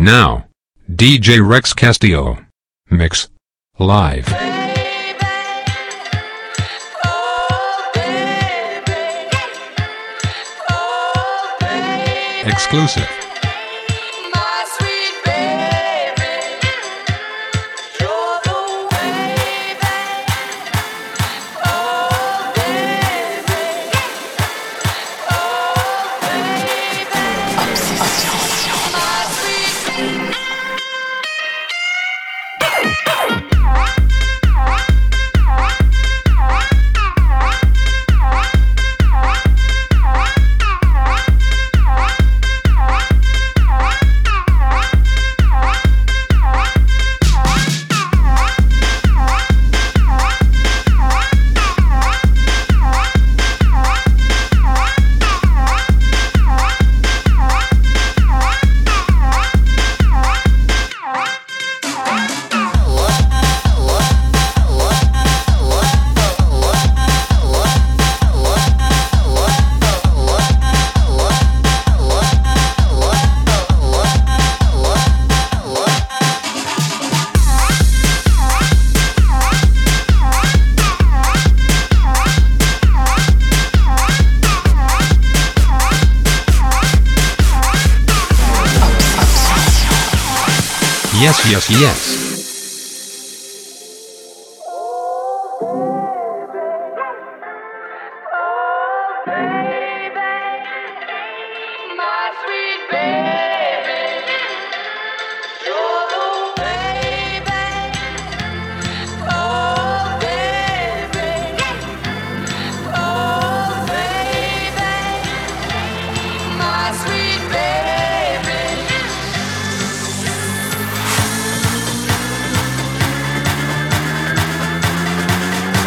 Now, DJ Rex Castillo. Mix. Live. Exclusive.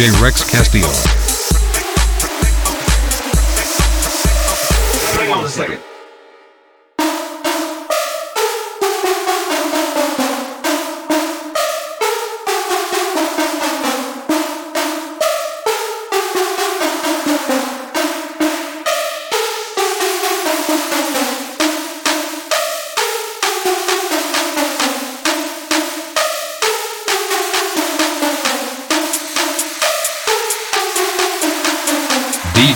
DJ Rex Castillo.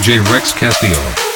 DJ Rex Castillo.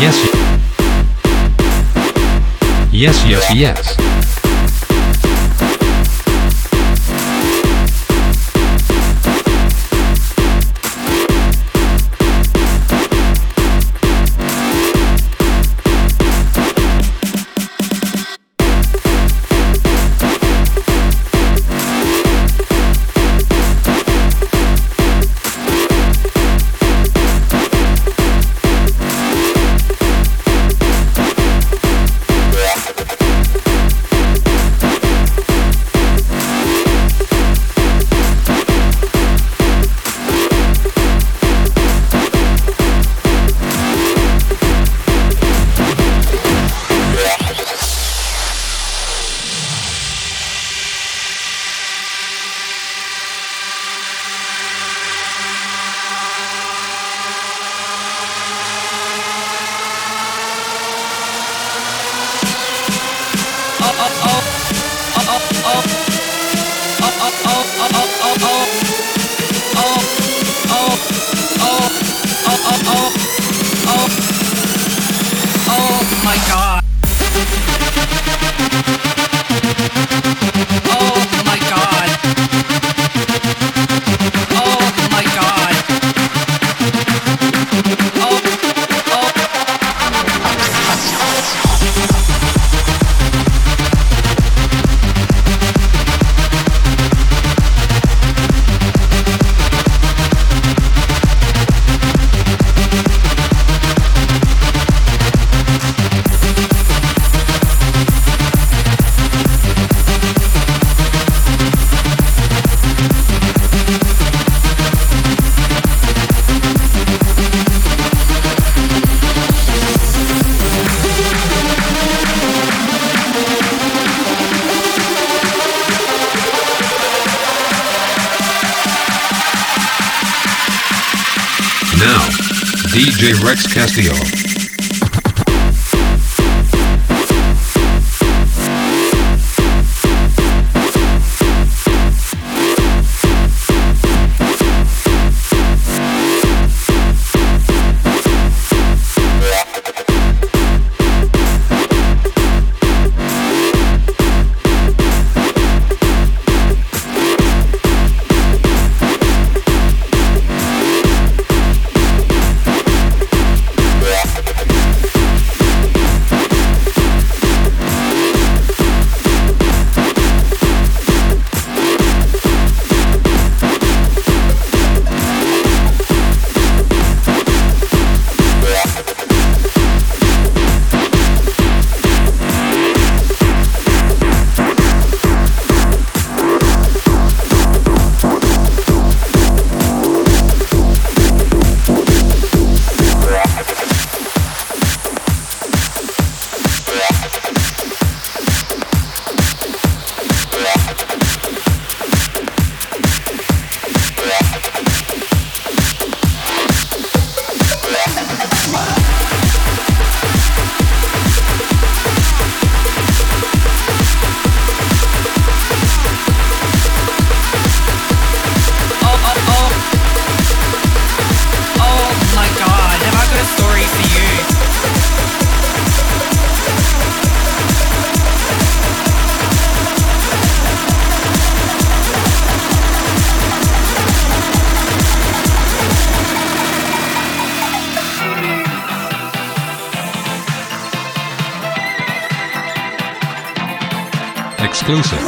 Yes. Yes, yes, yes. DJ Rex Castillo. Exclusive.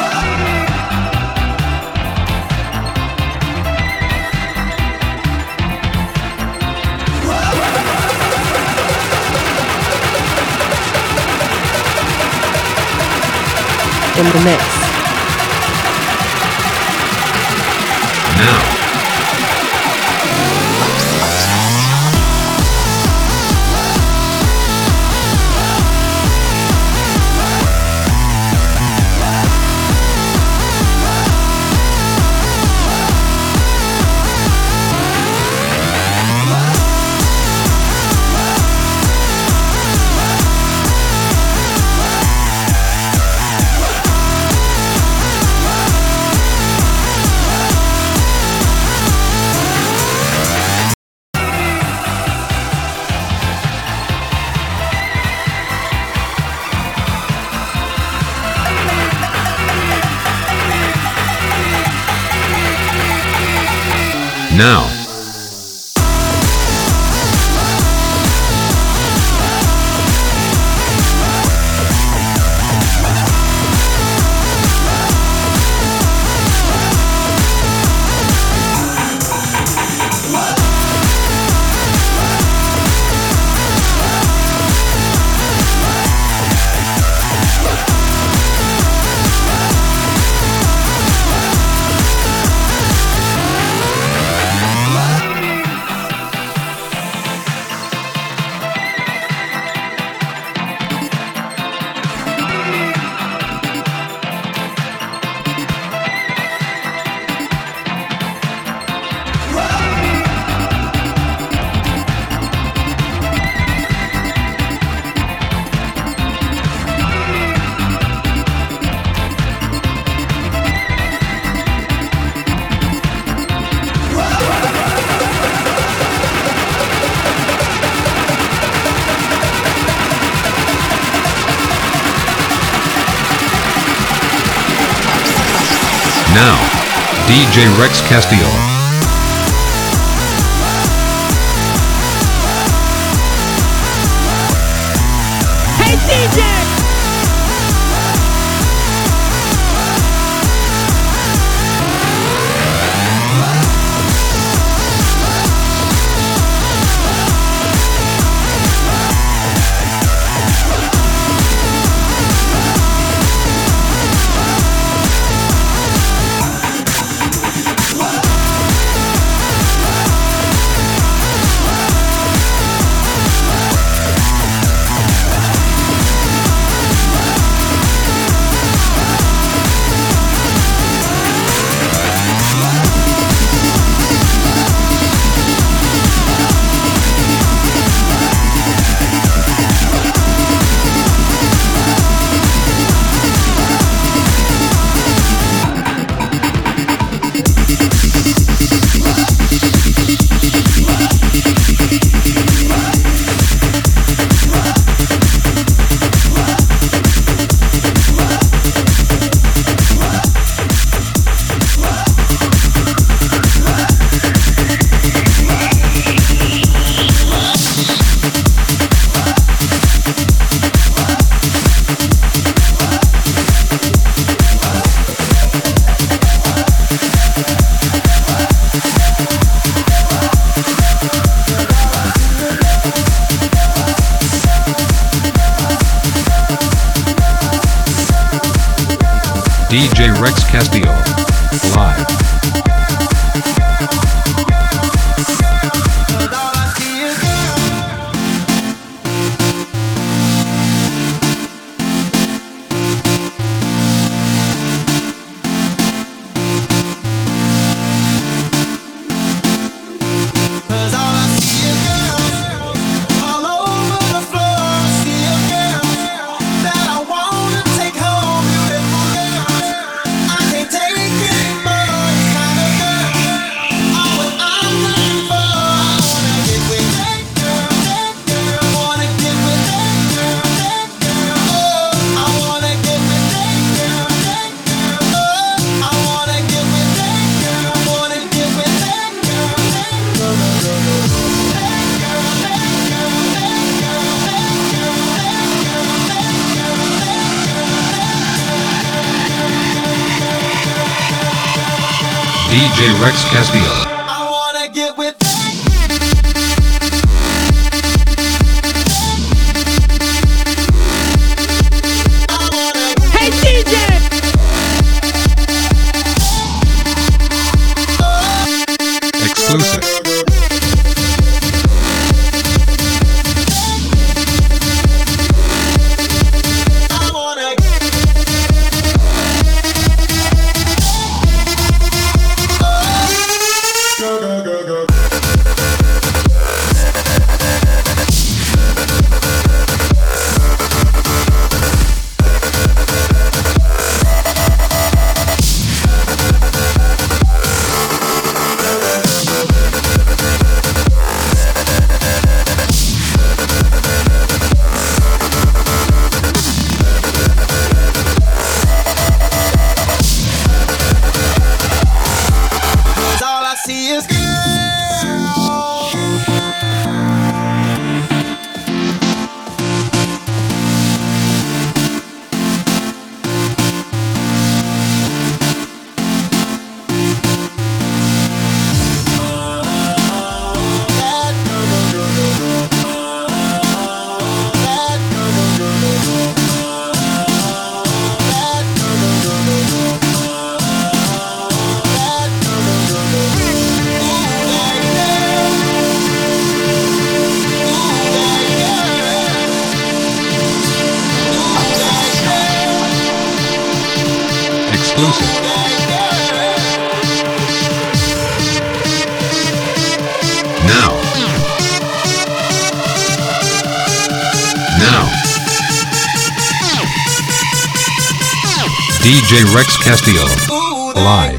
in the mix. Now. Rex Castillo. Castillo. Live.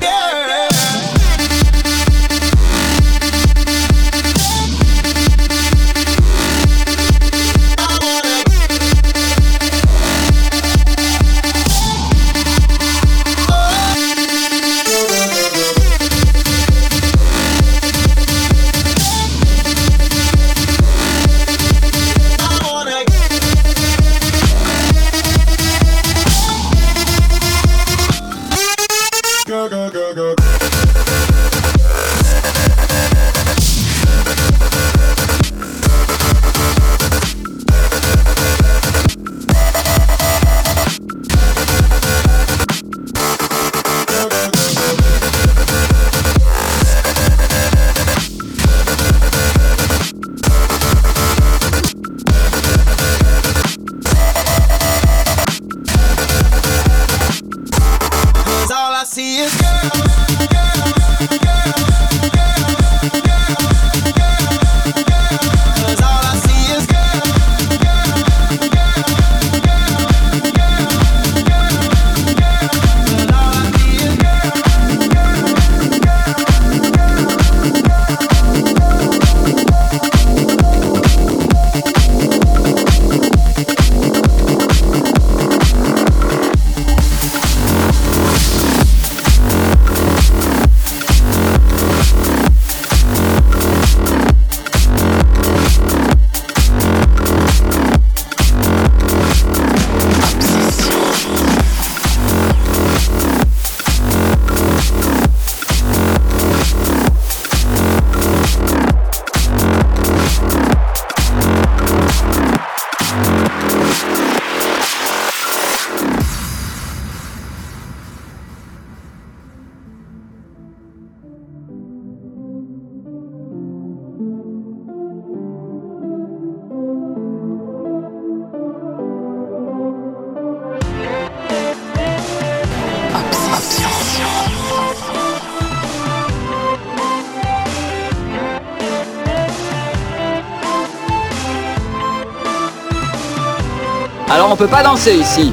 Peut pas danser ici.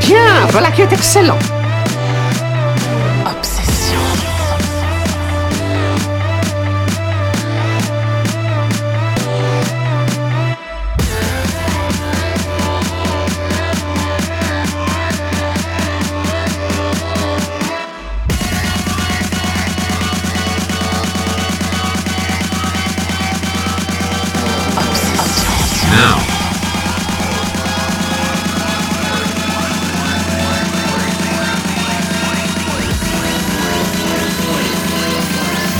Bien, voilà qui est excellent.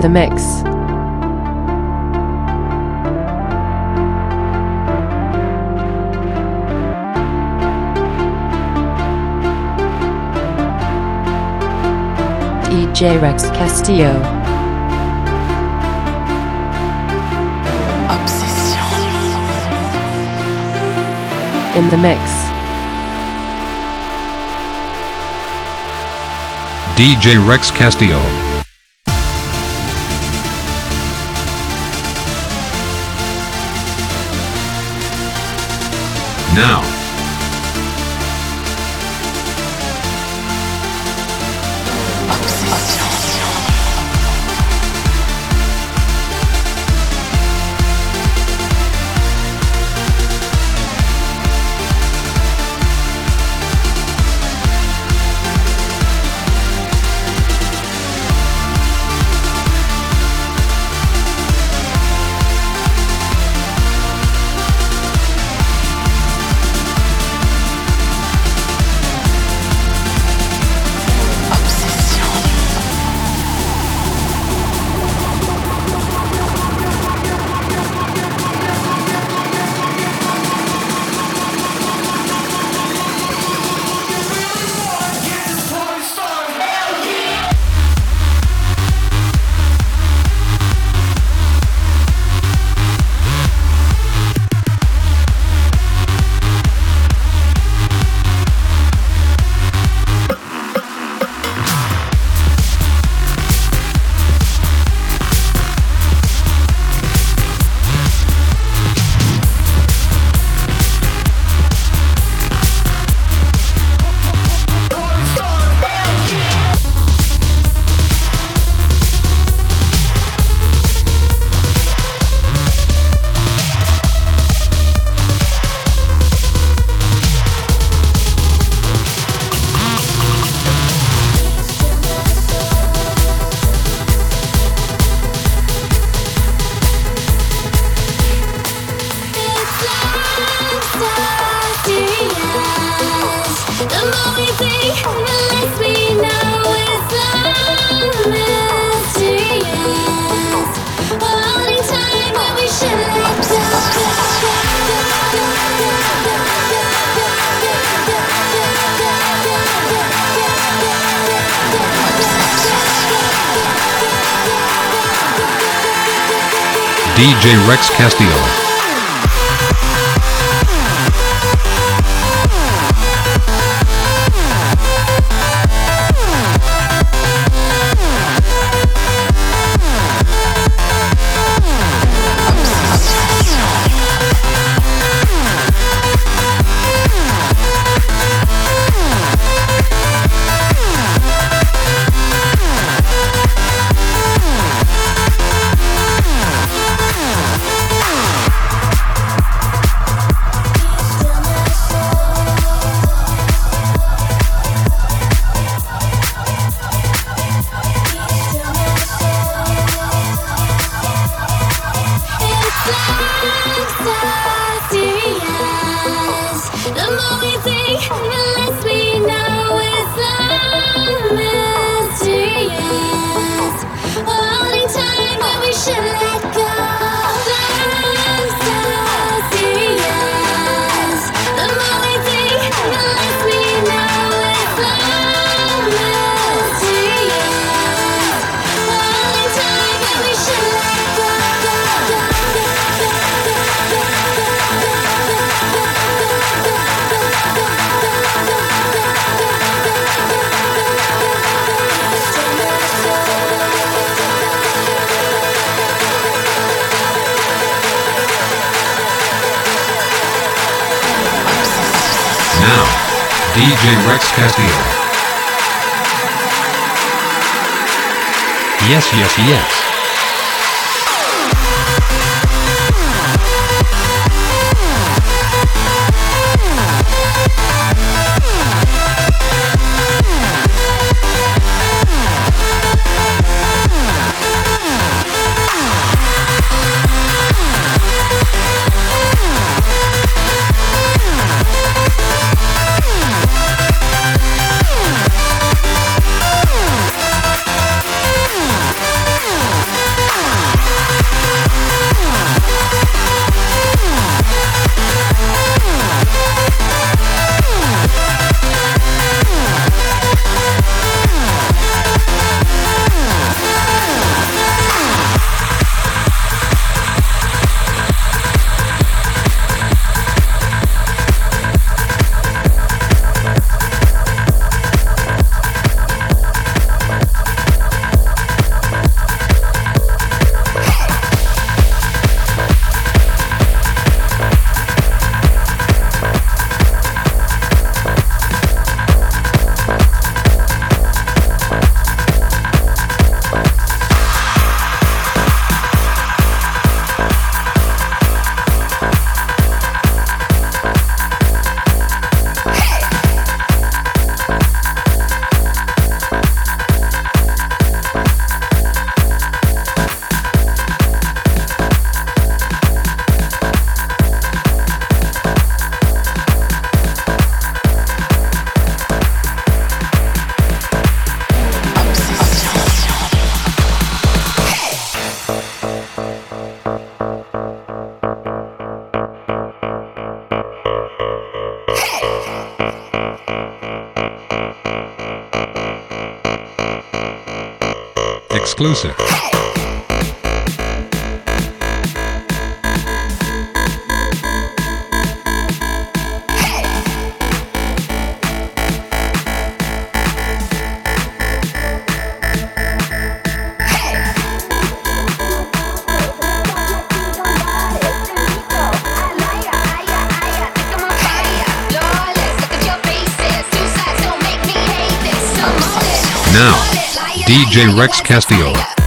In the mix. DJ Rex Castillo. In the mix. DJ Rex Castillo. Now. DJ Rex Castillo. Now, DJ Rex Castillo. Yes, yes, yes. Exclusive. Rex Castillo.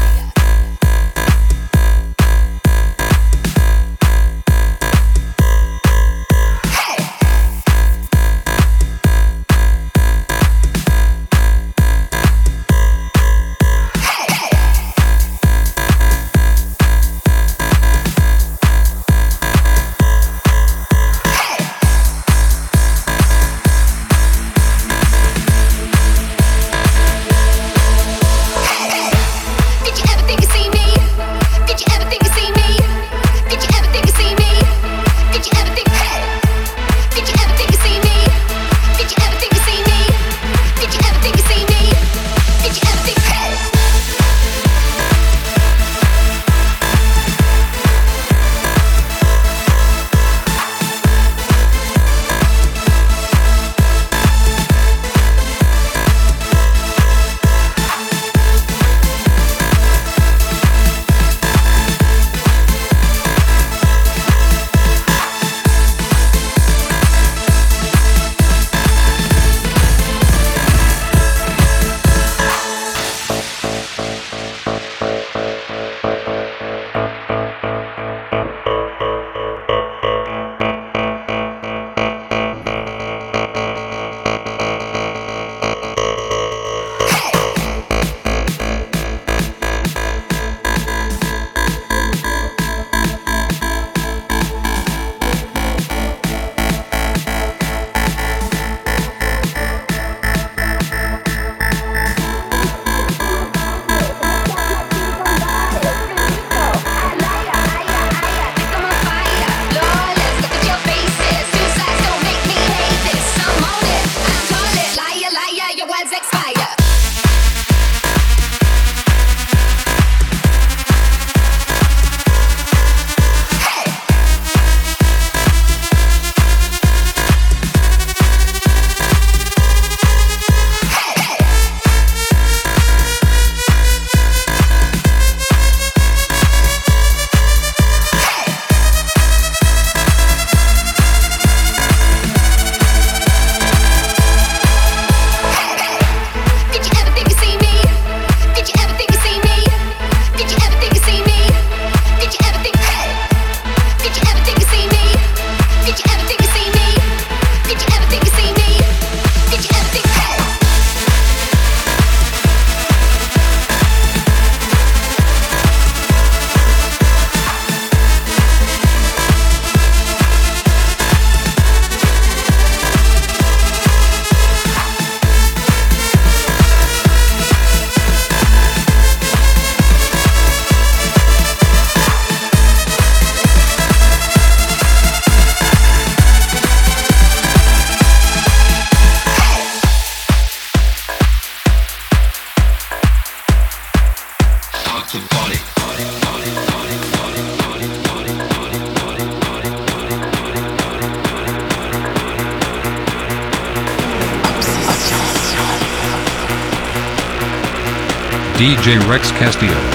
DJ Rex Castillo.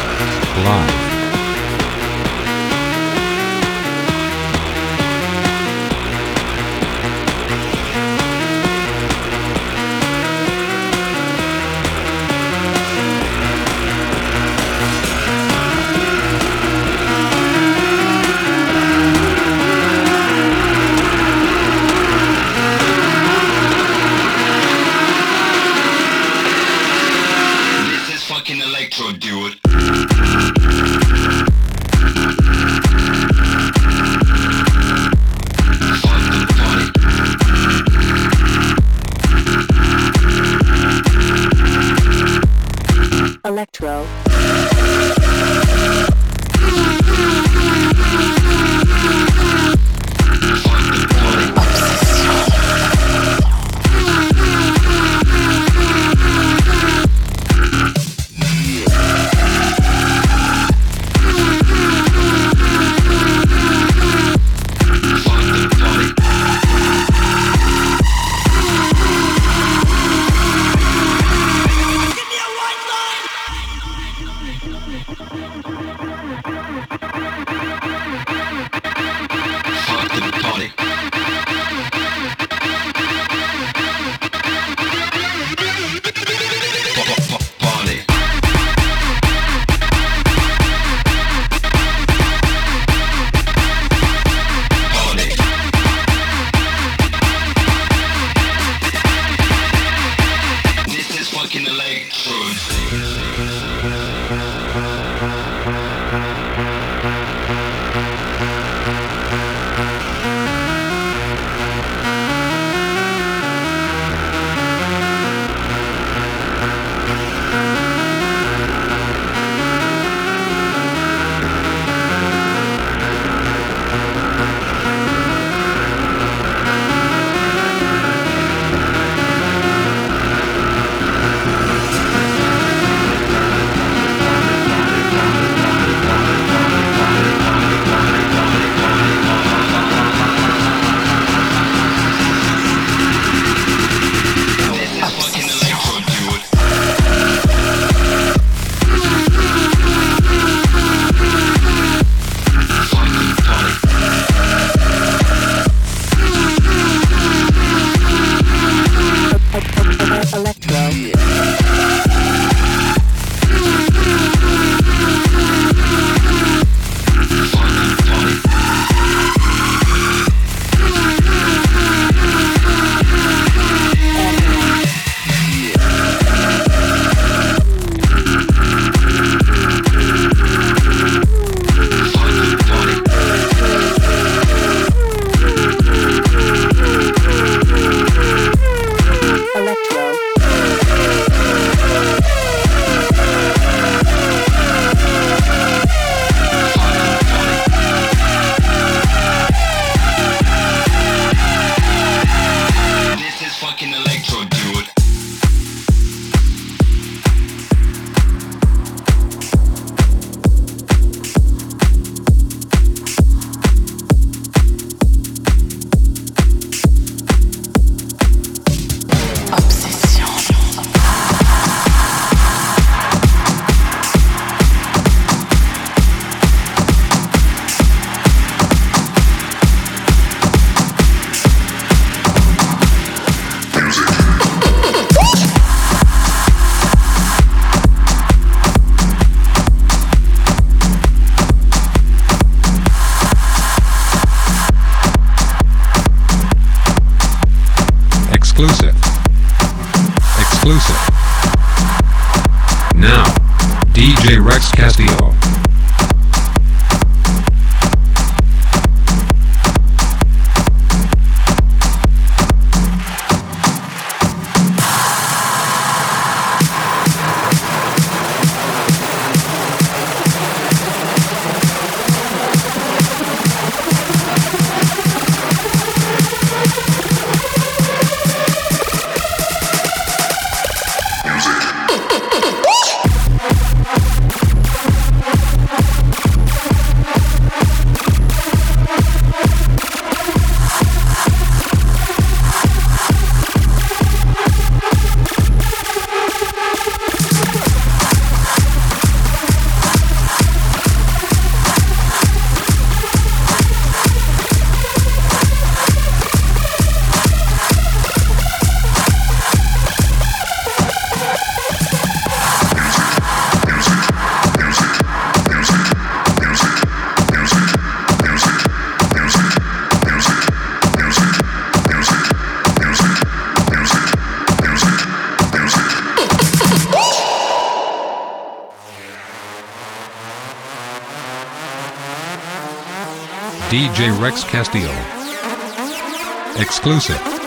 Rex Castillo. Exclusive.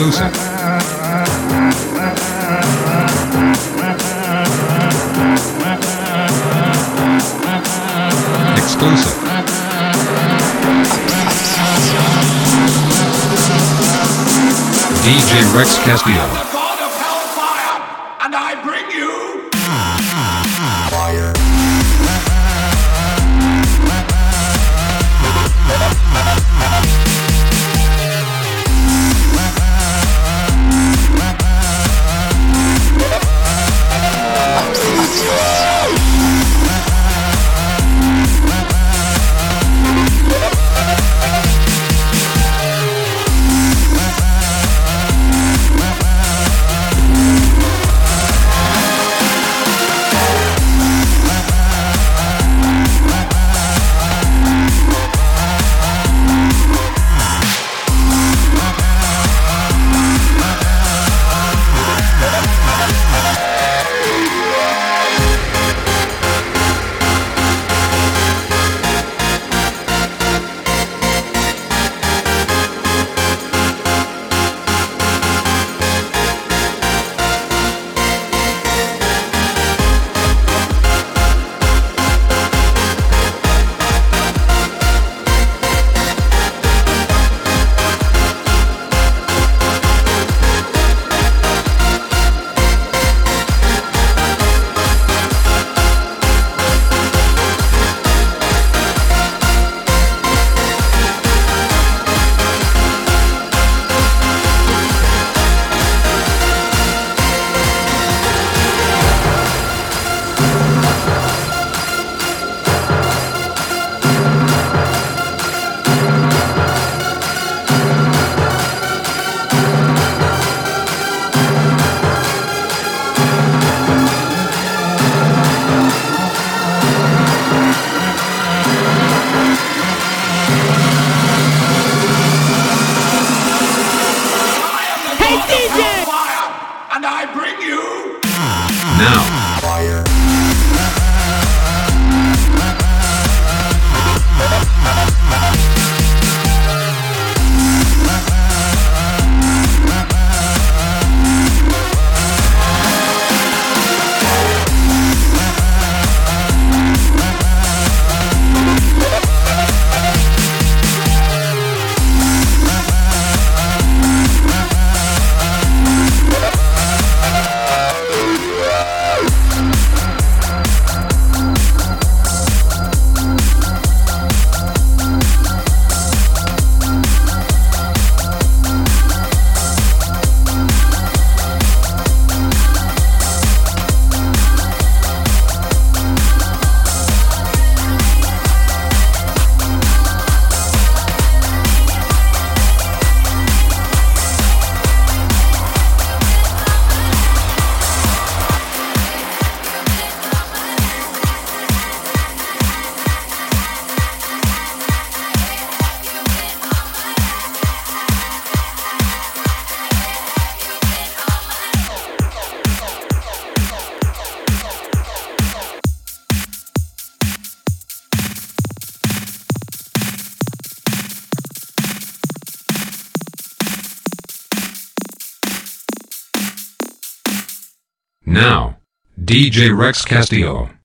Exclusive. Exclusive. DJ Rex Castillo. DJ Rex Castillo.